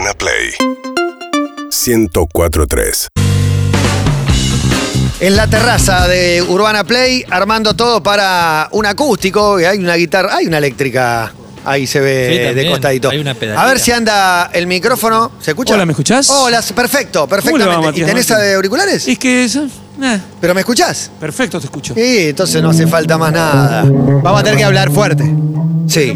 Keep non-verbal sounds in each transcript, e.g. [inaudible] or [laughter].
Urbana Play 1043. En la terraza de Urbana Play, armando todo para un acústico. Hay una guitarra, hay una eléctrica. Ahí se ve Sí, de costadito. Hay una pedalera. a ver si anda el micrófono. ¿Se escucha? Hola, ¿me escuchás? Hola, perfecto, ¿Cómo le va, perfectamente. ¿Y Matías tenés Martín? auriculares? Es que eso. eh, ¿Pero me escuchás? perfecto, te escucho. Sí, entonces no hace falta más nada. Vamos a tener que hablar fuerte. Sí.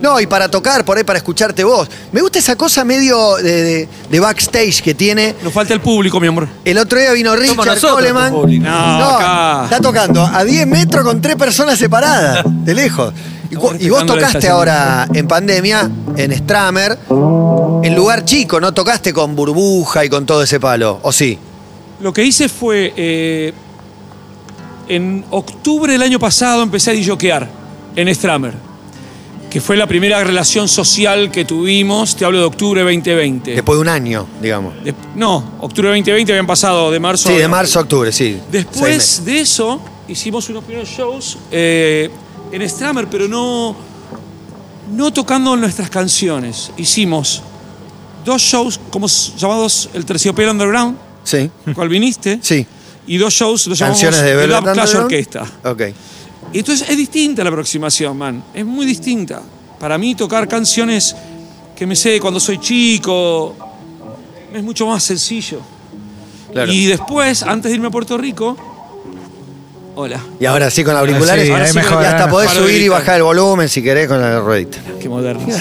No, y para tocar, por ahí, para escucharte vos. Me gusta esa cosa medio de, de- de backstage que tiene. Nos falta el público, mi amor. El otro día vino Richard Coleman. No, acá. Está tocando a 10 metros con tres personas separadas, de lejos. Y, vos tocaste ahora en pandemia, en Stramer, en lugar chico, no tocaste con burbuja y con todo ese palo, ¿o sí? Lo que hice fue. eh, en octubre del año pasado empecé a disjoquear en Stramer. Que fue la primera relación social que tuvimos. Te hablo de octubre 2020. Después de un año, digamos. De- no, octubre 2020 habían pasado de marzo Sí, a- de marzo a octubre, sí. Después de eso, hicimos unos primeros shows eh, en Stramer, pero no, no tocando nuestras canciones. Hicimos dos shows como llamados El Terciopelo Underground, Sí, cual viniste, sí. y dos shows los llamamos Canciones de el Velvet Up Clash. Orquesta. Ok. Y entonces es distinta la aproximación, man. Es muy distinta. Para mí tocar canciones que me sé cuando soy chico es mucho más sencillo. Claro. Y después, antes de irme a Puerto Rico, hola. Y ahora sí con auriculares. Sí, ahora sí mejor. y hasta podés Paro de subir y bajar el volumen si querés con la ruedita. Qué modernos.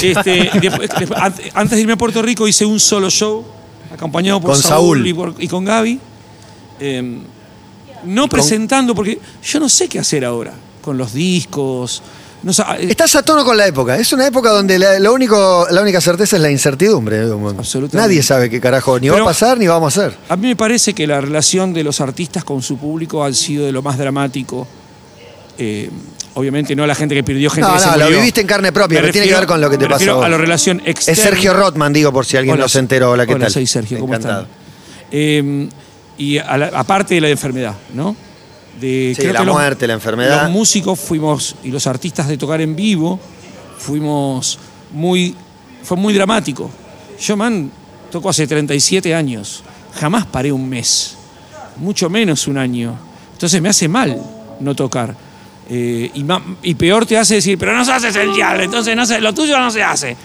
Este, después- después- an- antes de irme a Puerto Rico hice un solo show, acompañado por Con Saúl, Saúl. Y, por- y con Gaby. Eh, no presentando, porque yo no sé qué hacer ahora con los discos. No eh, Estás a tono con la época. Es una época donde la, lo único, la única certeza es la incertidumbre. Absolutamente. Nadie sabe qué carajo ni va a pasar ni vamos a hacer. A mí me parece que la relación de los artistas con su público ha sido de lo más dramático. Eh, obviamente no la gente que perdió gente No, que se no, lo viviste en carne propia, pero tiene que ver con lo que te pasó a a la relación Es externa. Sergio Rotman, digo, por si alguien Hola, no se enteró. Hola, ¿qué hola, tal? soy Sergio, ¿cómo Encantado. están? Eh, y aparte de la enfermedad, ¿no? De, Sí, creo la que los- muerte, la enfermedad. Los músicos fuimos, y los artistas de tocar en vivo, fuimos muy. Fue muy dramático. Yo, man, toco hace 37 años. Jamás paré un mes. Mucho menos un año. Entonces me hace mal no tocar. Eh, y, y peor te hace decir, pero no se hace esencial, entonces no se, lo tuyo no se hace. Y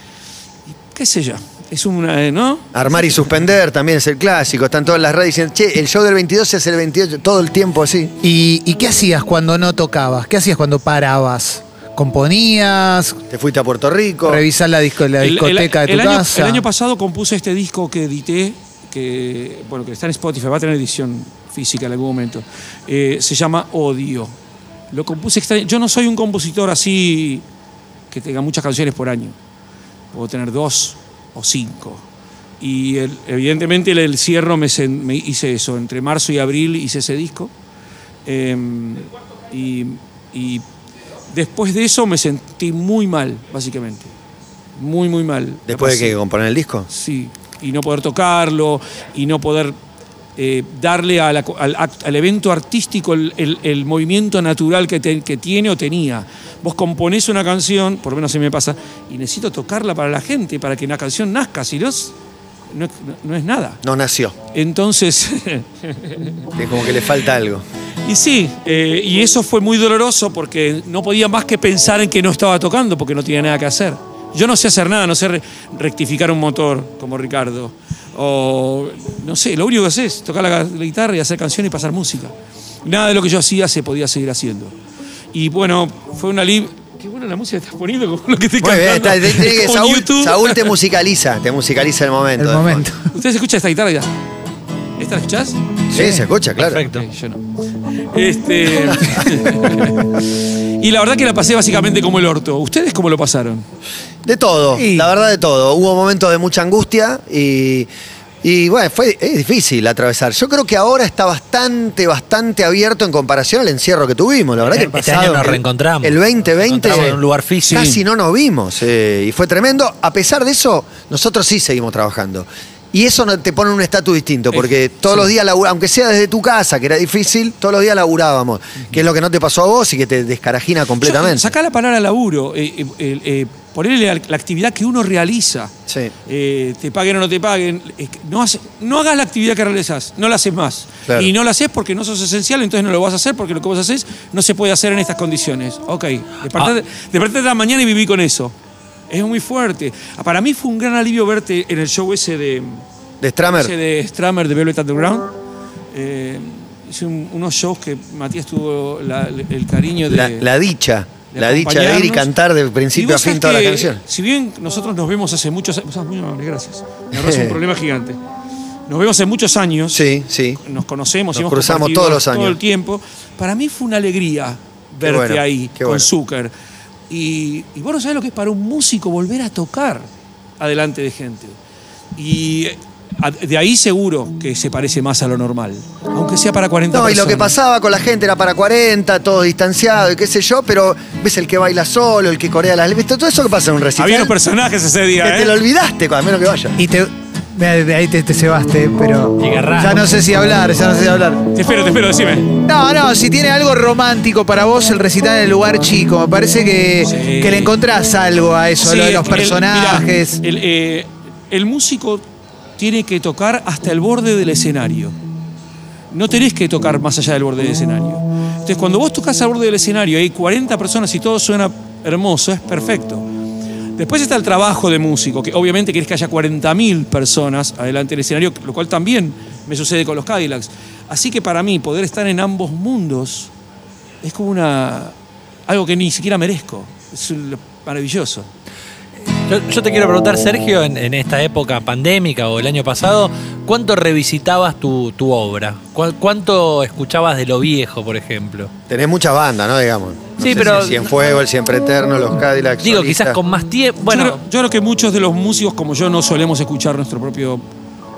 qué sé yo. Es una, eh, ¿no? Armar y suspender también es el clásico. Están todas las redes diciendo, che, el show del 22 se hace el 28, todo el tiempo así. ¿Y, y qué hacías cuando no tocabas? ¿Qué hacías cuando parabas? ¿Componías? Te fuiste a Puerto Rico. ¿Revisar la, disco- la El- el- discoteca de tu el año, casa? El año pasado compuse este disco que edité, que, bueno, que está en Spotify, va a tener edición física en algún momento. Eh, se llama Odio. Lo compuse extraño. Yo no soy un compositor así que tenga muchas canciones por año. Puedo tener dos o cinco. Y el- evidentemente el, el cierro me, hice eso. Entre marzo y abril hice ese disco. Eh, y, y después de eso me sentí muy mal, básicamente. Muy, muy mal. Después de que componer el disco. Sí, y no poder tocarlo, y no poder eh, darle a la al, evento artístico el, el- el movimiento natural que, te- que tiene o tenía. Vos componés una canción, por lo menos se me pasa, y necesito tocarla para la gente, para que una canción nazca, si no, es- no, es- no es nada. No nació. Entonces, [laughs] Es como que le falta algo. y sí, eh, y eso fue muy doloroso porque no podía más que pensar en que no estaba tocando porque no tenía nada que hacer. Yo no sé hacer nada, no sé re- rectificar un motor como Ricardo. O no sé, lo único que sé es tocar la, la guitarra y hacer canciones y pasar música. Nada de lo que yo hacía se podía seguir haciendo. Y bueno, fue una alivio. Qué buena la música que estás poniendo [laughs] con lo que estoy Muy bien, cantando. está, [laughs] como en Saúl, YouTube. Saúl te musicaliza, te musicaliza el momento. El de momento. ¿Ustedes escuchan esta guitarra ya? ¿Esta la escuchás? Sí, se escucha, claro. Perfecto. Yo no. Este. [laughs] y la verdad que la pasé básicamente como el orto. ¿Ustedes cómo lo pasaron? De todo, la verdad de todo. Hubo momentos de mucha angustia y, y bueno, fue es difícil atravesar. Yo creo que ahora está bastante, bastante abierto en comparación al encierro que tuvimos. La verdad que el Este pasado, año nos el- reencontramos. El 2020 Nos encontramos en un lugar físico. casi no nos vimos eh, y fue tremendo. A pesar de eso, nosotros sí seguimos trabajando. Y eso no- te pone en un estatus distinto, porque todos los días, aunque sea desde tu casa, que era difícil, todos los días laburábamos. Que es lo que no te pasó a vos y que te descarajina completamente. Yo- Sacá la palabra laburo. eh, eh, eh, eh, ponerle la, la actividad que uno realiza. Sí. Eh, te paguen o no te paguen. No, hace- no hagas la actividad que realizas, no la haces más. Claro. Y no la haces porque no sos esencial, entonces no lo vas a hacer porque lo que vos haces no se puede hacer en estas condiciones. Ok, despertate, despertate de la mañana y viví con eso. Es muy fuerte. Ah, Para mí fue un gran alivio verte en el show ese de, De Stramer. ese de Stramer de Velvet Underground. Eh, hice un- unos shows que Matías tuvo la- el cariño de. La, la dicha. de La dicha de ir y cantar de Y principio a fin toda la canción. Si bien nosotros nos vemos hace muchos años. Muy amable, gracias. Me ahorras un [laughs] problema gigante. Nos vemos hace muchos años. Sí, sí. Nos conocemos Nos hemos cruzamos todos los años. Todo el tiempo. Para mí fue una alegría verte bueno, ahí con. Zucker. Y, y vos no sabés lo que es para un músico volver a tocar adelante de gente. Y a- de ahí seguro que se parece más a lo normal. Aunque sea para 40 No, y lo que pasaba con la gente era para 40, todo distanciado y qué sé yo, pero ves el que baila solo, el que corea las letras, todo eso que pasa en un recital. Había unos personajes ese día, que ¿eh? te lo olvidaste, a menos que vaya. Y te. De ahí te, te cebaste, pero. Ya no sé si hablar, ya no sé si hablar. Te espero, te espero, decime. No, no, si tiene algo romántico para vos el recital en el lugar chico, me parece que, Sí. que le encontrás algo a eso, Sí, lo de los el- personajes. mirá, el, eh, el músico tiene que tocar hasta el borde del escenario. No tenés que tocar más allá del borde del escenario. Entonces, cuando vos tocas al borde del escenario y hay 40 personas y todo suena hermoso, es perfecto. Después está el trabajo de músico, que obviamente querés que haya 40.000 personas adelante del escenario, lo cual también me sucede con los Cadillacs. Así que para mí, poder estar en ambos mundos es como una algo que ni siquiera merezco. Es maravilloso. Yo, yo te quiero preguntar, Sergio, en, en esta época pandémica o el año pasado, ¿cuánto revisitabas tu, tu obra? ¿Cu- ¿Cuánto escuchabas de lo viejo, por ejemplo? Tenés muchas bandas, ¿no? Digamos. No Sí, sé pero- si el Cienfuegos, el Siempre Eterno, los Cadillacs. Digo, solistas. quizás con más tiempo. Yo Bueno, creo, yo creo que muchos de los músicos como yo no solemos escuchar nuestro propio,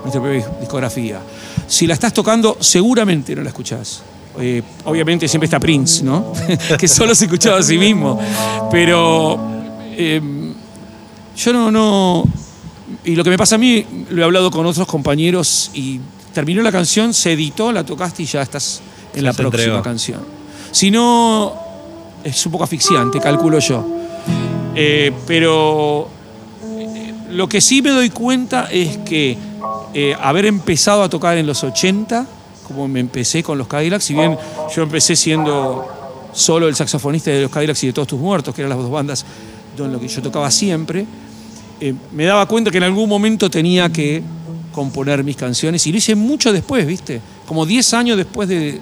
nuestra propia discografía. Si la estás tocando, seguramente no la escuchás. Eh, obviamente siempre está Prince, ¿no? [laughs] que solo se escuchaba a sí mismo. Pero eh, yo no, no... Y lo que me pasa a mí, lo he hablado con otros compañeros y terminó la canción, se editó, la tocaste y ya estás en la se próxima entregó. canción. Si no, es un poco asfixiante, calculo yo. Eh, pero eh, lo que sí me doy cuenta es que eh, haber empezado a tocar en los 80, como me empecé con los Cadillacs, si bien yo empecé siendo solo el saxofonista de los Cadillacs y de Todos Tus Muertos, que eran las dos bandas que yo tocaba siempre, eh, me daba cuenta que en algún momento tenía que componer mis canciones y lo hice mucho después, ¿viste? Como 10 años después de,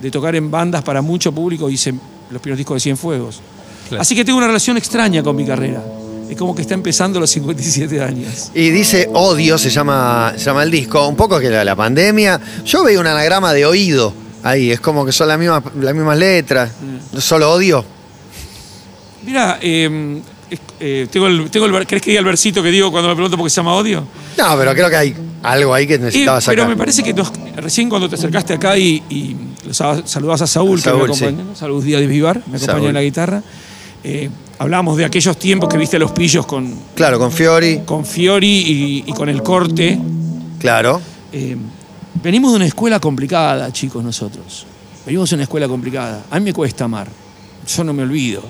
de tocar en bandas para mucho público hice los primeros discos de Cienfuegos. Claro. Así que tengo una relación extraña con mi carrera. Es como que está empezando a los 57 años. Y dice Odio, se llama, se llama el disco. Un poco que la, la pandemia. Yo veo un anagrama de oído ahí. Es como que son las mismas, las mismas letras. Mm. Solo odio. Mira, eh, es- eh, tengo el, tengo el ¿querés que diga el versito que digo cuando me pregunto por qué se llama odio? No, pero creo que hay algo ahí que necesitaba pero sacar. me parece que nos- recién cuando te acercaste acá y, y saludabas a Saúl, que me acompañó, ¿no? Saúl Díaz de Vivar, me acompañó en la guitarra. eh, hablamos de aquellos tiempos que viste a los pillos con, Claro, con Fiori. con Fiori y, y con el corte. Claro. Eh, venimos de una escuela complicada, chicos, nosotros. Venimos de una escuela complicada. A mí me cuesta amar. Yo no me olvido.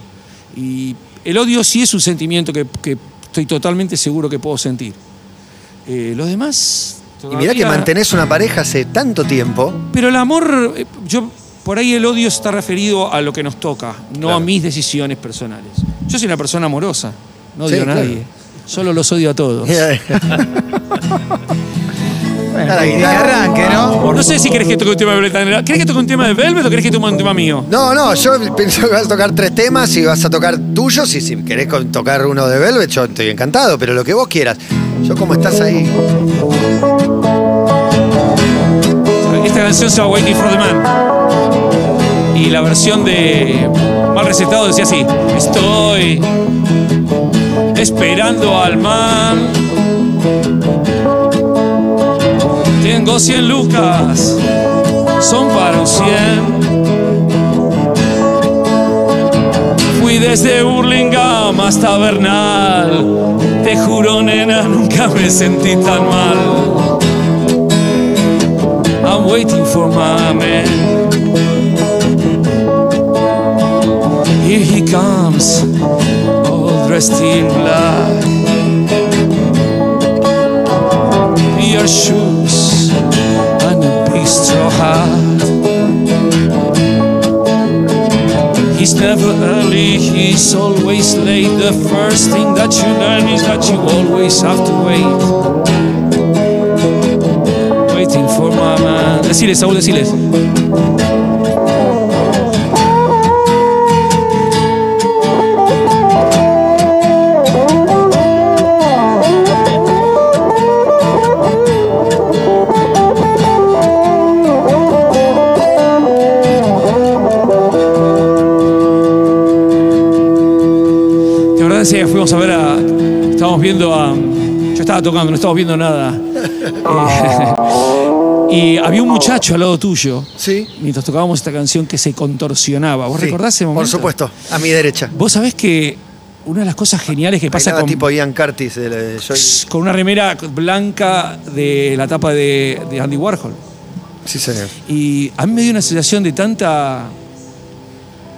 Y el odio sí es un sentimiento que, que estoy totalmente seguro que puedo sentir. Eh, los demás. Y mirá que mantenés una pareja hace tanto tiempo. Pero el amor, eh, yo por ahí el odio está referido a lo que nos toca, no Claro. a mis decisiones personales. Yo soy una persona amorosa, no odio Sí, a nadie. claro. Solo los odio a todos. [laughs] [laughs] Bueno, arranque, ¿no? No sé si querés que toque un tema de Violeta Negra. ¿Querés que toque un tema de Velvet o querés que toque un tema mío? No, no, yo pienso que vas a tocar tres temas y vas a tocar tuyos y si querés tocar uno de Velvet, yo estoy encantado, pero lo que vos quieras. Yo como estás ahí. Esta canción se llama Waiting for the Man. Y la versión de Mal Recetado decía así: Estoy esperando al man. Tengo 100 lucas, son para un 100. Fui desde Burlingame hasta Bernal. Te juro, nena, nunca me sentí tan mal. I'm waiting for my man. Here he comes, all dressed in black. He's always late. The first thing that you learn is that you always have to wait. Waiting for my man. Deciles, Saúl, deciles. Viendo a. Yo estaba tocando, no estábamos viendo nada. Eh, [laughs] y había un muchacho al lado tuyo. Sí. Mientras tocábamos esta canción que se contorsionaba. ¿Vos Sí, recordás ese momento? Por supuesto, a mi derecha. Vos sabés que una de las cosas geniales que pasa con, tipo Ian Curtis. de la- de con una remera blanca de la tapa de, de Andy Warhol. Sí, señor. Y a mí me dio una sensación de tanta.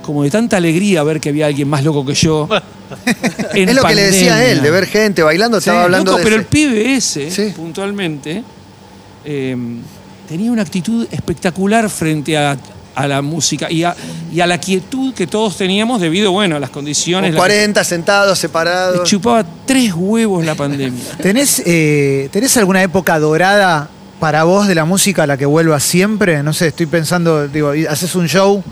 como de tanta alegría ver que había alguien más loco que yo. [laughs] [laughs] en es lo que le decía a él, de ver gente bailando, estaba hablando Loco, de pero ese. el pibe ese, Sí. puntualmente, eh, tenía una actitud espectacular frente a, a la música y a, y a la quietud que todos teníamos debido, bueno, a las condiciones. Con la que- 40 sentados, separados. chupaba tres huevos la pandemia. [laughs] ¿Tenés, eh, ¿Tenés alguna época dorada para vos de la música a la que vuelvas siempre? No sé, estoy pensando, digo, haces un show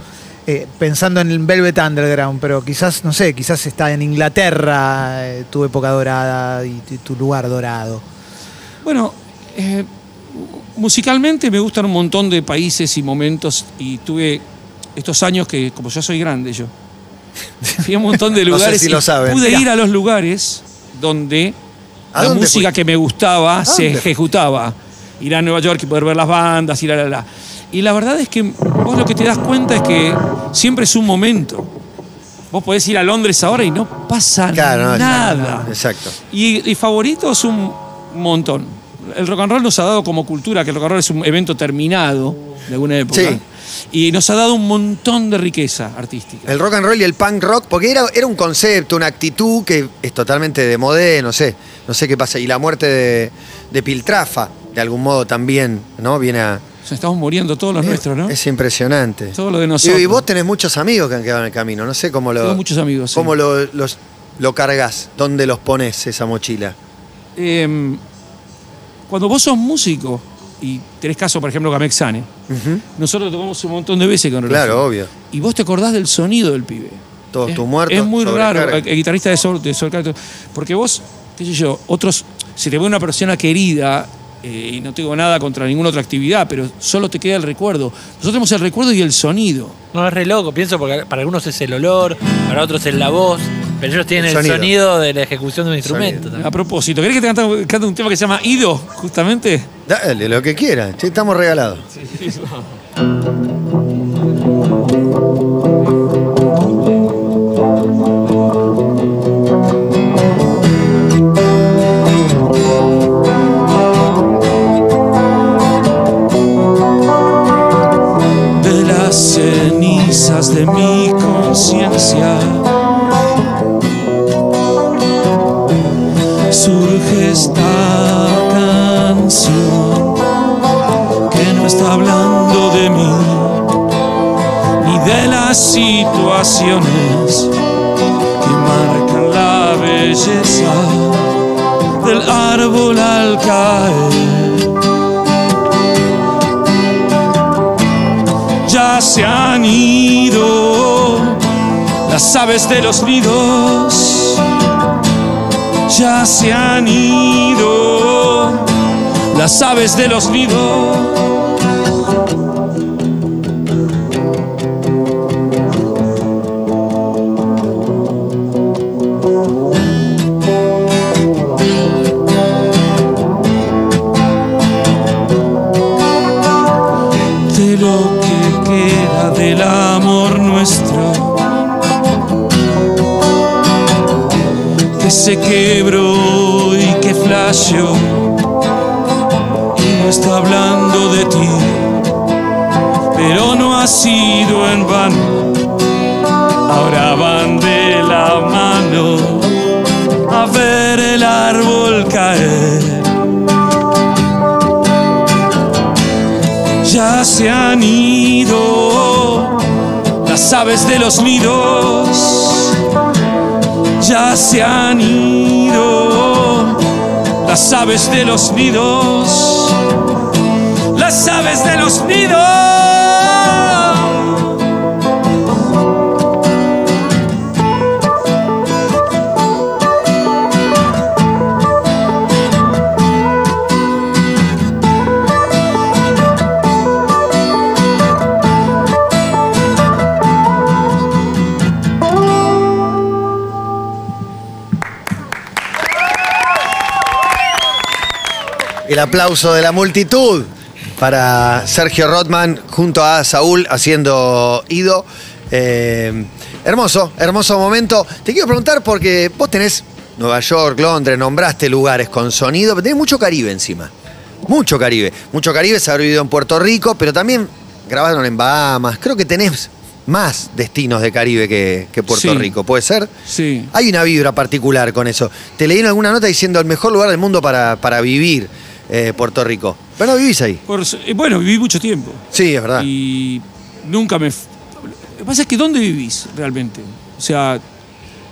eh, pensando en el Velvet Underground, pero quizás, no sé, quizás está en Inglaterra eh, tu época dorada y, tu lugar dorado. Bueno, eh, musicalmente me gustan un montón de países y momentos y tuve estos años que, como ya soy grande yo, [laughs] fui a un montón de No sé lugares si y lo saben. pude Mirá. ir a los lugares donde ¿A la música que me gustaba se ejecutaba. Ir a Nueva York y poder ver las bandas, ir a la, la. Y la verdad es que vos lo que te das cuenta es que siempre es un momento. Vos podés ir a Londres ahora y no pasa Claro, no, nada. Exacto. Y, y favoritos un montón. El rock and roll nos ha dado como cultura que el rock and roll es un evento terminado de alguna época. Sí. Y nos ha dado un montón de riqueza artística. El rock and roll y el punk rock, porque era, era un concepto, una actitud que es totalmente de modé, no sé, no sé qué pasa. Y la muerte de, de Piltrafa, de algún modo también, ¿no? Viene a. Nos estamos muriendo todos los nuestros, ¿no? Es impresionante. Todo lo de nosotros. y vos tenés muchos amigos que han quedado en el camino, no sé cómo lo. Tengo muchos amigos, sí. ¿Cómo lo, los, lo cargas? ¿Dónde los pones esa mochila? Eh, cuando vos sos músico y tenés caso, por ejemplo, Camex Sane, Ujú. nosotros tocamos un montón de veces con. Claro, obvio. Y vos te acordás del sonido del pibe. Todos es, tus muertos. Es muy raro, el, el guitarrista de Soul, de Calibur, porque vos, qué sé yo, otros, si te ve una persona querida, eh, y no tengo nada contra ninguna otra actividad, pero solo te queda el recuerdo. Nosotros tenemos el recuerdo y el sonido. No, es re loco. Pienso porque para algunos es el olor, para otros es la voz, pero ellos tienen El el sonido. de la ejecución de un instrumento. También. A propósito, ¿querés que te cante, cante un tema que se llama Ido, justamente? Dale, lo que quieran. Sí, estamos regalados. de cenizas de mi conciencia. Surge esta canción que no está hablando de mí ni de las situaciones que marcan la belleza del árbol al caer. Ya se han ido las aves de los nidos, ya se han ido las aves de los nidos. Quebró y que flasheó y no está hablando de ti pero no ha sido en vano ahora van de la mano del árbol caer. Ya se han ido las aves de los nidos. Se han ido las aves de los nidos. Las aves de los nidos. El aplauso de la multitud para Sergio Rotman junto a Saúl haciendo Ido. Eh, hermoso, hermoso momento. Te quiero preguntar porque vos tenés Nueva York, Londres, nombraste lugares con sonido, pero tenés mucho Caribe encima. Mucho Caribe. Mucho Caribe se ha vivido en Puerto Rico, pero también grabaron en Bahamas. Creo que tenés más destinos de Caribe que, que Puerto Sí. Rico, ¿puede ser? Sí. Hay una vibra particular con eso. Te leí en alguna nota diciendo el mejor lugar del mundo para, para vivir eh, Puerto Rico. Pero no vivís ahí. Por eh, bueno, viví mucho tiempo. Sí, es verdad. Y nunca me... Lo que pasa es que ¿dónde vivís realmente? O sea,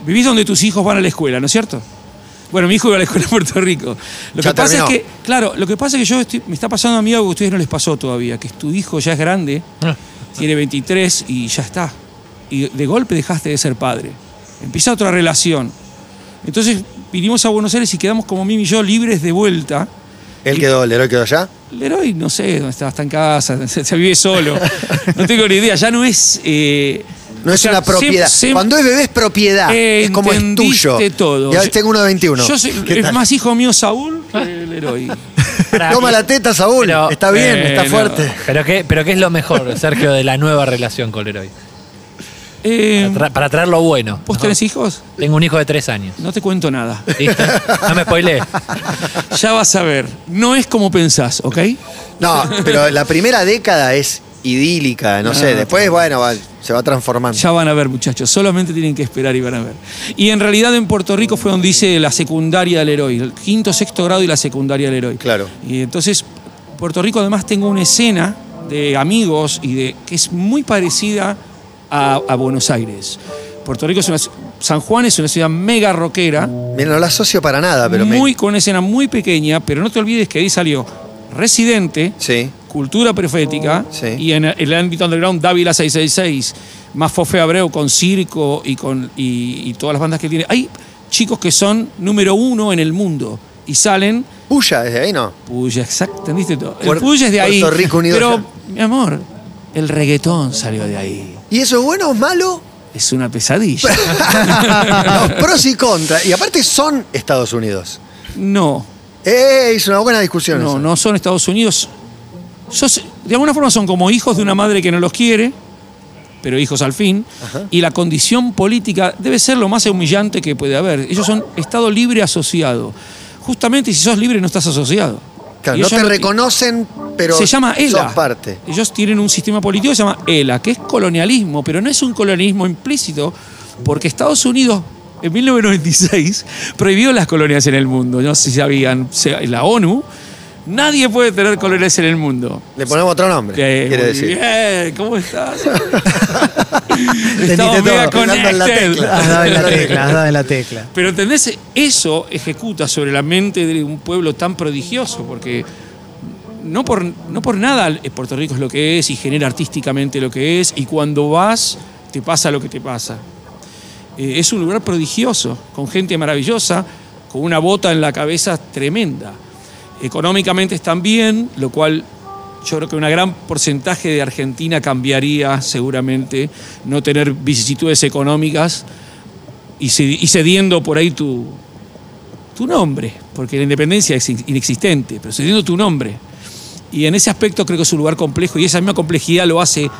vivís donde tus hijos van a la escuela, ¿no es cierto? Bueno, mi hijo iba a la escuela en Puerto Rico. Lo Ya que pasa terminó. es que, claro, lo que pasa es que yo estoy- me está pasando a mí algo que a ustedes no les pasó todavía, que es tu hijo ya es grande, Ah. tiene 23 y ya está. Y de golpe dejaste de ser padre. Empieza otra relación. Entonces vinimos a Buenos Aires y quedamos como Mimi y yo libres de vuelta. Él quedó, el héroe quedó allá. Leroy, no sé dónde está, está en casa, [laughs] se, se vive solo. No tengo ni idea, ya no es. eh, No es sea, una propiedad. se- se- Cuando es bebé es propiedad. Eh, es como es tuyo. entendiste todo. Y ahora tengo uno de 21. Yo soy, ¿Qué es tal? más hijo mío Saúl que Leroy. Pará, Toma la teta, Saúl. Pero- está bien, Eh, está no. fuerte. Pero qué, pero qué es lo mejor, Sergio, de la nueva relación con Leroy. Eh, Para, tra- para traer lo bueno. ¿Vos tenés hijos? Tengo un hijo de tres años. No te cuento nada. ¿Listo? No me spoilé. [laughs] Ya vas a ver. No es como pensás, ¿ok? No, pero la primera década es idílica, no sé. Ah. Después, bueno, va- se va transformando. Ya van a ver, muchachos. Solamente tienen que esperar y van a ver. Y en realidad en Puerto Rico fue donde hice la secundaria del héroe, el quinto, sexto grado y la secundaria del héroe. Claro. Y entonces, Puerto Rico además tengo una escena de amigos y de que es muy parecida a, a Buenos Aires. Puerto Rico es una. San Juan es una ciudad mega rockera, Mira, no la asocio para nada, pero me- muy, con una escena muy pequeña, pero no te olvides que ahí salió Residente, Sí. Cultura Profética Sí. y en el ámbito underground Dávila 666, más Fofe Abreu con Circo y con y, y todas las bandas que tiene. Hay chicos que son número uno en el mundo y salen Puya, desde ahí no. Puya, exacto, ¿entendiste todo? El Puer- Puya es de ahí. Puerto Rico unido Pero, ya. mi amor, el reggaetón salió de ahí. ¿Y eso es bueno o malo? Es una pesadilla. [laughs] Los [laughs] pros y contras. Y aparte son Estados Unidos. no, Eh, es una buena discusión. no, esa. no son Estados Unidos. Sos- de alguna forma son como hijos de una madre que no los quiere, pero hijos al fin. Y la condición política debe ser lo más humillante que puede haber. Ellos son Estado libre asociado. Justamente si sos libre no estás asociado. Claro, no te reconocen, pero se llama ELA. sos parte. Ellos tienen un sistema político que se llama ELA, que es colonialismo, pero no es un colonialismo implícito, porque Estados Unidos en 1996 prohibió las colonias en el mundo. No sé si sabían, la ONU, nadie puede tener colonias en el mundo. Le ponemos otro nombre, Eh, quiere muy decir. Bien, ¿cómo estás? [laughs] Estamos mega todo. Dando en la connected. tecla. [laughs] Has dado en la tecla, has dado en la tecla. Pero ¿entendés? Eso ejecuta sobre la mente de un pueblo tan prodigioso, porque no por, no por nada eh, Puerto Rico es lo que es y genera artísticamente lo que es, y cuando vas te pasa lo que te pasa. Eh, es un lugar prodigioso, con gente maravillosa, con una bota en la cabeza tremenda. Económicamente están bien, lo cual yo creo que un gran porcentaje de Argentina cambiaría seguramente no tener vicisitudes económicas y, ce- y cediendo por ahí tu, tu nombre, porque la independencia es in- inexistente, pero cediendo tu nombre. Y en ese aspecto creo que es un lugar complejo y esa misma complejidad lo hace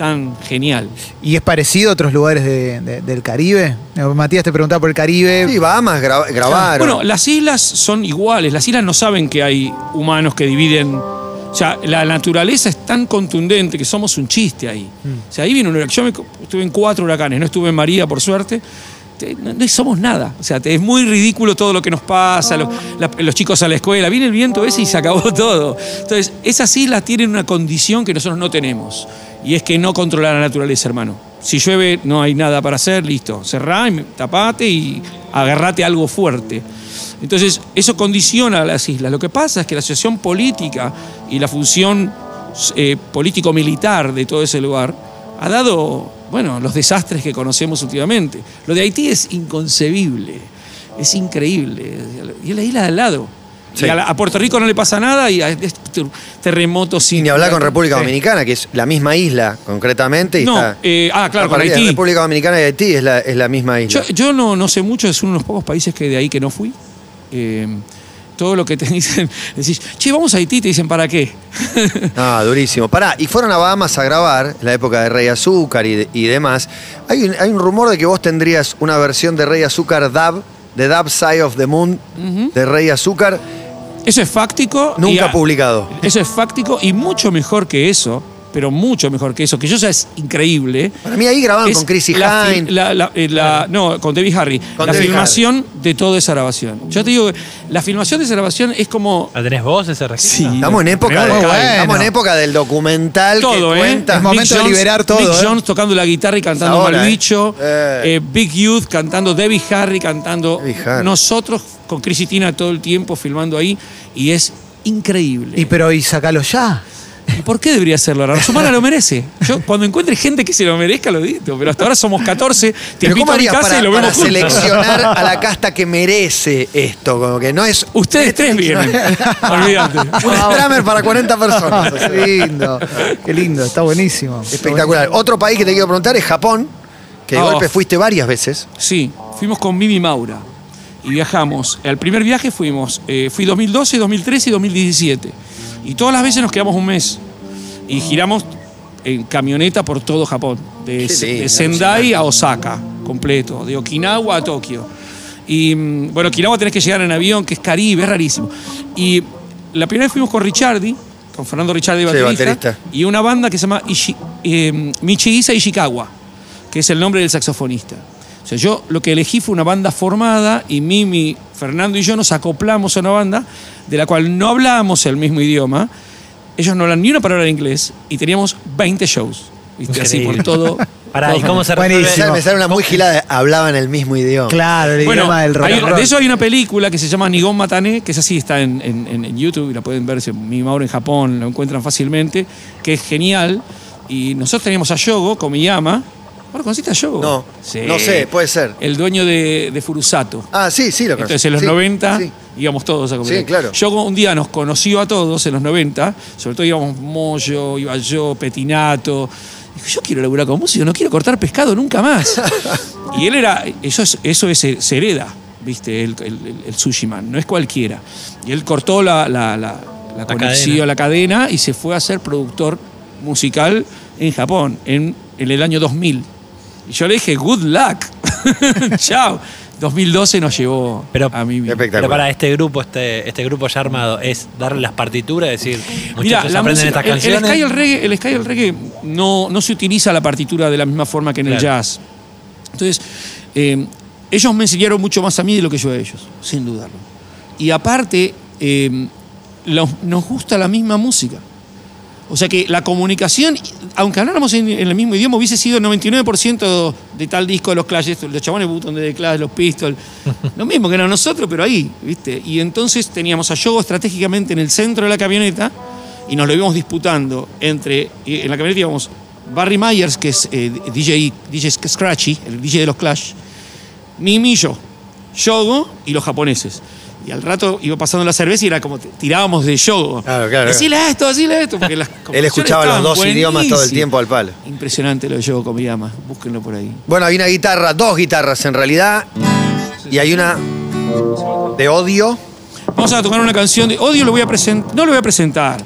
tan genial. ¿Y es parecido a otros lugares de- de- del Caribe? Eh, Matías te preguntaba por el Caribe. Sí, Bahamas gra- grabaron. Bueno, las islas son iguales, las islas no saben que hay humanos que dividen. O sea, la naturaleza es tan contundente que somos un chiste ahí. O sea, ahí viene un huracán. Yo me- estuve en cuatro huracanes, no estuve en María, por suerte. No, no somos nada. O sea, es muy ridículo todo lo que nos pasa, la- los chicos a la escuela, viene el viento ese y se acabó todo. Entonces, esas islas tienen una condición que nosotros no tenemos, y es que no controla la naturaleza, hermano. Si llueve, no hay nada para hacer, listo. Cerrá, y tapate y agarrate algo fuerte. Entonces, eso condiciona a las islas. Lo que pasa es que la situación política y la función eh, político-militar de todo ese lugar ha dado, bueno, los desastres que conocemos últimamente. Lo de Haití es inconcebible, es increíble. Y es la isla de al lado. Sí. Y a, la- a Puerto Rico no le pasa nada y a- es ter- terremotos sin... Ni hablar con República. Dominicana, que es la misma isla, concretamente. Y No, está, eh, ah, claro, con. Haití. República Dominicana y Haití es la, es la misma isla. Yo, yo no, no sé mucho, es uno de los pocos países que de ahí que no fui. Eh, todo lo que te [laughs] dicen, decís, che, vamos a Haití, te dicen, ¿para qué? [laughs] Ah, durísimo. Pará, y fueron a Bahamas a grabar, en la época de Rey Azúcar y, de- y demás. Hay un, hay un rumor de que vos tendrías una versión de Rey Azúcar Dab, de Dab Side of the Moon, de Rey Azúcar, Eso es fáctico. nunca publicado. Eso es fáctico y mucho mejor que eso, pero mucho mejor que eso, que yo ya es increíble. Para mí ahí grababan es con la fi- Hine. la- la- eh, la- no, con Debbie Harry. Con la Debbie filmación de toda esa grabación. Yo te digo, que la filmación de esa grabación es como. ¿La tenés vos ese registro? Sí. Estamos en época, de- estamos en época del documental todo, que ¿eh? cuenta. Es momento de liberar todo, Mick ¿eh? Jones tocando la guitarra y cantando Ahora, Mal ¿eh? Bicho. Eh. eh, Big Youth cantando, Debbie Harry cantando. Debbie Harry. Nosotros con Chris y Tina todo el tiempo filmando ahí y es increíble. Y pero y sacalo ya. ¿Y ¿Por qué debería hacerlo? La Rosumana lo merece. Yo cuando encuentre gente que se lo merezca lo digo, pero hasta ahora somos 14, te Pero invito ¿cómo a mi harías casa para, y lo para juntos. seleccionar a la casta que merece esto? Como que no es Ustedes tres vienen. [laughs] Olvídate. un Stramer para 40 personas. [laughs] Qué lindo. Qué lindo, está buenísimo. Espectacular. Otro país que te quiero preguntar es Japón, que de Oh. golpe fuiste varias veces. Sí, fuimos con Mimi Maura y viajamos. Al primer viaje fuimos, eh, fui 2012, 2013 y 2017. Y todas las veces nos quedamos un mes. Y giramos en camioneta por todo Japón. De, Sendai a Osaka, completo. De Okinawa a Tokio. Y mm, bueno, Okinawa tenés que llegar en avión, que es Caribe, es rarísimo. Y la primera vez fuimos con Ricciardi, con Fernando Ricciardi, Sí, baterista, baterista. y una banda que se llama Ishi- eh, Michiisa Ishikawa, que es el nombre del saxofonista. O sea, yo lo que elegí fue una banda formada y Mimi, Fernando y yo nos acoplamos a una banda de la cual no hablábamos el mismo idioma. Ellos no hablan ni una palabra de inglés y teníamos 20 shows. ¿viste? Así por todo. [laughs] Pará, ¿y cómo se Buenísimo. me sale una muy gilada, hablaban el mismo idioma. Claro, el Bueno, idioma del rock hay- de eso hay una película que se llama Nigon Matané, que es así, está en, en- en- en YouTube y la pueden ver, si mi Mauro en Japón lo encuentran fácilmente, que es genial. Y nosotros teníamos a Yogo, Komiyama. ¿Bueno, conociste a Yogo? No, Sí. no sé, puede ser. El dueño de, de Furusato. Ah, sí, sí lo conozco. Entonces en los Sí, 90 sí. íbamos todos a comer. Sí, claro. Yogo un día nos conoció a todos en los 90, sobre todo íbamos Moyo, iba yo, Petinato. Dijo, yo quiero laburar con músico, no quiero cortar pescado nunca más. [laughs] y él era, eso es, eso es, eh, se hereda, viste, el, el, el- el sushi man, no es cualquiera. Y él cortó la, la, la, la conexión, cadena. la cadena y se fue a ser productor musical en Japón en, en el año 2000. Y yo le dije, good luck. [laughs] Chao. 2012 nos llevó Pero- a mí. Espectacular. Pero para este grupo, este, este grupo ya armado, es darle las partituras, decir, muchachos, Mira, la aprenden música- estas el, el canciones. ska y el reggae, el ska y el reggae no, no se utiliza la partitura de la misma forma que en el jazz. Entonces, eh, ellos me enseñaron mucho más a mí de lo que yo a ellos, sin dudarlo. Y aparte, eh, los- nos gusta la misma música. O sea que la comunicación, aunque habláramos en, en el mismo idioma, hubiese sido el 99% de tal disco de los Clash, los chabones Button de The Clash, los Pistols, [laughs] lo mismo que eran nosotros, pero ahí, ¿viste? Y entonces teníamos a Yogo estratégicamente en el centro de la camioneta y nos lo íbamos disputando entre, en la camioneta íbamos Barry Myers, que es eh, DJ, DJ Scratchy, el DJ de los Clash, Mimi y yo, Yogo y los japoneses. Y al rato iba pasando la cerveza y era como tirábamos de Yogo. Claro, claro. Decile esto, decile esto. Porque las [laughs] Él escuchaba los dos idiomas todo el tiempo al palo. Impresionante lo de Yogo Komiyama. Búsquenlo por ahí. Bueno, hay una guitarra, dos guitarras en realidad, y hay una de odio. Vamos a tocar una canción de odio, lo voy a presentar. No lo voy a presentar.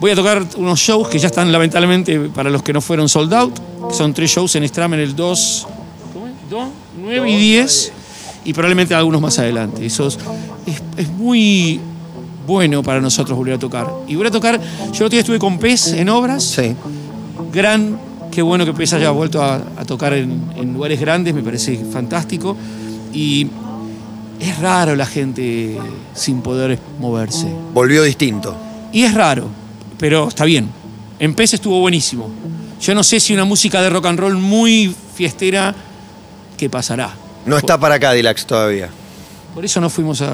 Voy a tocar unos shows que ya están lamentablemente para los que no fueron sold out. que son tres shows en Stramen el 2, ¿cómo es? 2, 9 y 10. Y probablemente algunos más adelante. Eso es, es- es muy bueno para nosotros volver a tocar. Y voy a tocar, yo otro día estuve con Pez en obras. Sí. gran Qué bueno que Pesa haya vuelto a, a tocar en, en lugares grandes, me parece fantástico. Y es raro la gente sin poder moverse. Volvió distinto. Y es raro, pero está bien. En Pesa estuvo buenísimo. Yo no sé si una música de rock and roll muy fiestera, ¿qué pasará? No está para Cadillacs todavía. Por eso no fuimos a.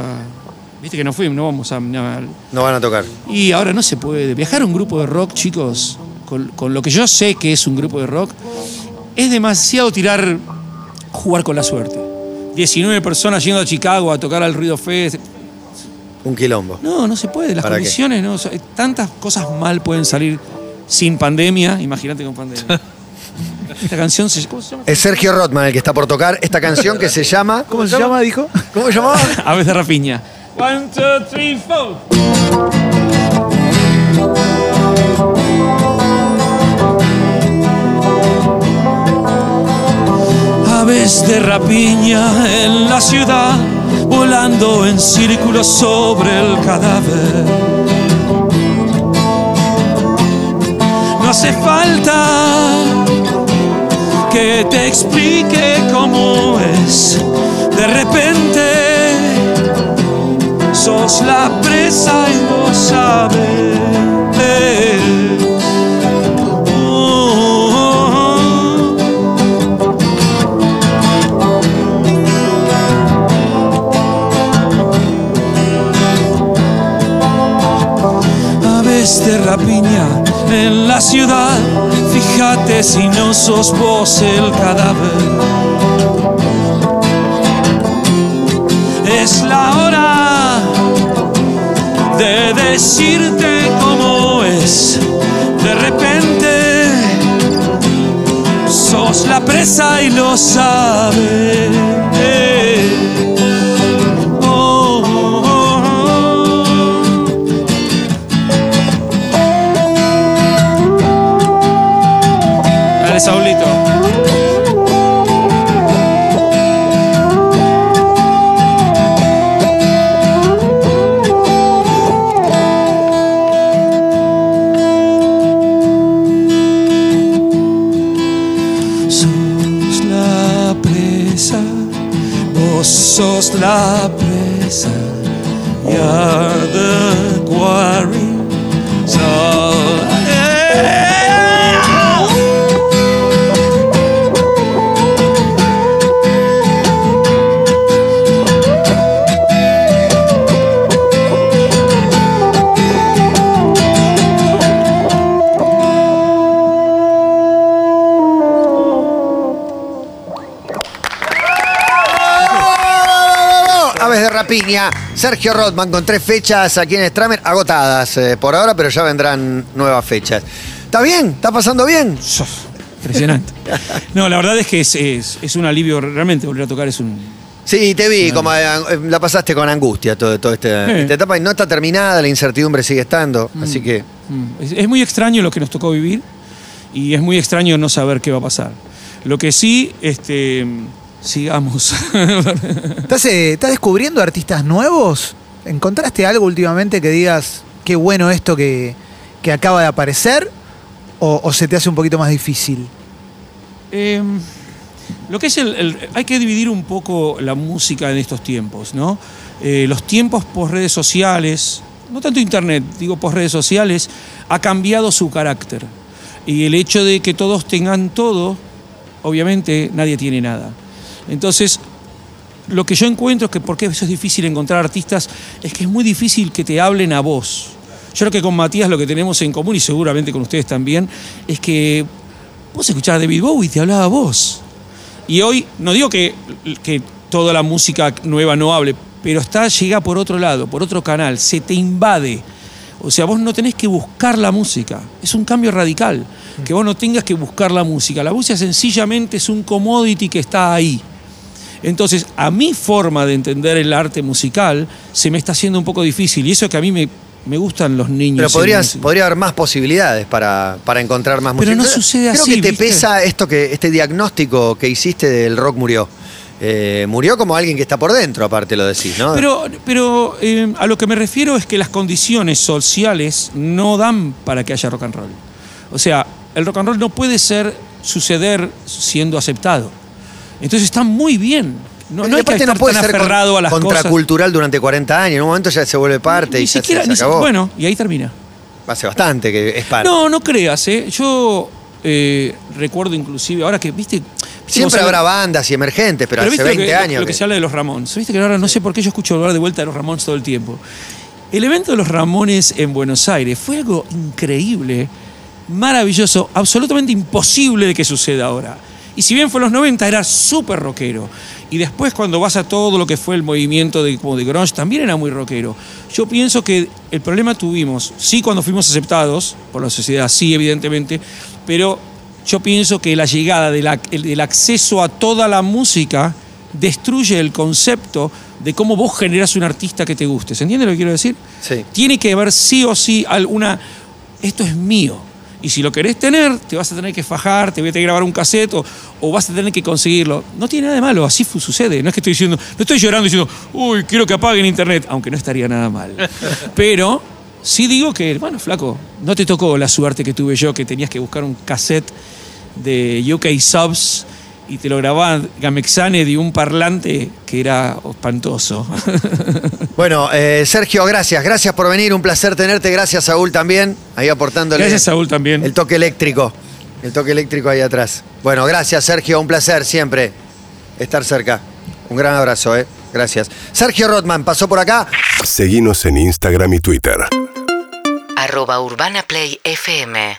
Viste que no fuimos, no vamos a. a- No van a tocar. y ahora no se puede. Viajar a un grupo de rock, chicos, con, con lo que yo sé que es un grupo de rock, es demasiado tirar, jugar con la suerte. 19 personas yendo a Chicago a tocar al Ruido Fest. Un quilombo. No, no se puede. Las condiciones, no. o sea, tantas cosas mal pueden salir sin pandemia. Imagínate con pandemia. [laughs] Esta canción se. ¿Cómo se llama? Es Sergio Rotman el que está por tocar esta canción que se llama. ¿Cómo se llama, dijo? ¿Cómo se llamaba? [laughs] Aves de rapiña. One, two, three, four. Aves de rapiña en la ciudad, volando en círculos sobre el cadáver. No hace falta que te explique cómo es. De repente sos la presa y lo sabes. De rapiña en la ciudad, fíjate si no sos vos el cadáver. Es la hora de decirte cómo es. De repente sos la presa y lo sabes. Rapiña, Sergio Rotman con tres fechas aquí en Stramer, agotadas eh, por ahora, pero ya vendrán nuevas fechas. ¿Está bien? ¿Está pasando bien? Impresionante. No, la verdad es que es, es- es un alivio, realmente volver a tocar es un... Sí, te vi, como eh, la pasaste con angustia todo, toda esta, Sí. esta etapa y no está terminada, la incertidumbre sigue estando, así que Mm, Es, es muy extraño lo que nos tocó vivir y es muy extraño no saber qué va a pasar. Lo que sí, este, sigamos. [laughs] ¿Estás, eh, estás descubriendo artistas nuevos? ¿Encontraste algo últimamente que digas qué bueno esto que, que acaba de aparecer? ¿O, o se te hace un poquito más difícil? Eh, lo que es el, el- Hay que dividir un poco la música en estos tiempos, ¿no? Eh, los tiempos por redes sociales, no tanto internet, digo por redes sociales, ha cambiado su carácter. Y el hecho de que todos tengan todo, obviamente nadie tiene nada. Entonces, lo que yo encuentro es que por qué eso es difícil encontrar artistas es que es muy difícil que te hablen a vos. Yo creo que con Matías lo que tenemos en común y seguramente con ustedes también es que vos escuchabas a David y te hablaba a vos. Y hoy, no digo que, que toda la música nueva no hable, pero está, llega por otro lado, por otro canal, se te invade. O sea, vos no tenés que buscar la música. Es un cambio radical. Que vos no tengas que buscar la música. La música sencillamente es un commodity que está ahí. Entonces, a mi forma de entender el arte musical se me está haciendo un poco difícil. Y eso que a mí me, me gustan los niños. Pero podrías, podría haber más posibilidades para, para encontrar más Pero música. no sucede Creo así, que te ¿viste? pesa esto que, este diagnóstico que hiciste del rock murió. Eh, murió como alguien que está por dentro, aparte lo decís, ¿no? Pero, pero eh, a lo que me refiero es que las condiciones sociales no dan para que haya rock and roll. O sea, el rock and roll no puede ser suceder siendo aceptado. Entonces está muy bien. No, no hay que estar no puede tan ser con- aferrado a las cosas. contracultural durante 40 años. En un momento ya se vuelve parte Ni y ya siquiera, se, ni se bueno, y ahí termina. Hace bastante que es parte. No, no creas, ¿eh? Yo eh, recuerdo inclusive, ahora que, viste... Siempre habrá bandas y emergentes, pero, pero hace viste lo 20 que, años. Lo que que- se habla de los Ramones. Viste que ahora no sé por qué yo escucho hablar de vuelta de los Ramones todo el tiempo. El evento de los Ramones en Buenos Aires fue algo increíble, maravilloso, absolutamente imposible de que suceda ahora. Y si bien fue en los 90, era súper rockero. Y después cuando vas a todo lo que fue el movimiento de, como de grunge, también era muy rockero. Yo pienso que el problema tuvimos, sí cuando fuimos aceptados por la sociedad, sí evidentemente, pero yo pienso que la llegada del acceso a toda la música destruye el concepto de cómo vos generas un artista que te guste. ¿Se entiende lo que quiero decir? Sí. Tiene que haber sí o sí alguna. Esto es mío. Y si lo querés tener, te vas a tener que fajar, te voy a tener que grabar un cassette o, o vas a tener que conseguirlo. No tiene nada de malo, así sucede. No es que estoy diciendo, no estoy llorando diciendo, uy, quiero que apaguen internet, aunque no estaría nada mal. [laughs] Pero sí digo que, bueno, flaco, no te tocó la suerte que tuve yo, que tenías que buscar un cassette de UK Subs y te lo grababan Gamexane de un parlante que era espantoso. [laughs] Bueno, eh, Sergio, gracias. Gracias por venir. Un placer tenerte. Gracias, Saúl, también. Ahí aportándole Gracias, Saúl, también. el toque eléctrico. El toque eléctrico ahí atrás. Bueno, gracias, Sergio. Un placer siempre estar cerca. Un gran abrazo, ¿eh? Gracias. Sergio Rotman pasó por acá. Seguinos en Instagram y Twitter. arroba Urbana Play FM